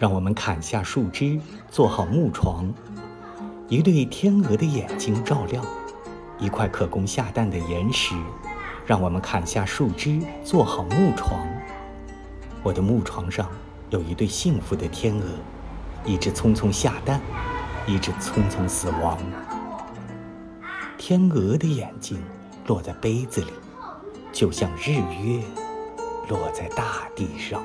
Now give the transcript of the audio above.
让我们砍下树枝做好木床一对天鹅的眼睛照亮一块可供下蛋的岩石让我们砍下树枝做好木床。我的木床上有一对幸福的天鹅一只匆匆下蛋一只匆匆死亡。天鹅的眼睛落在杯子里就像日月落在大地上。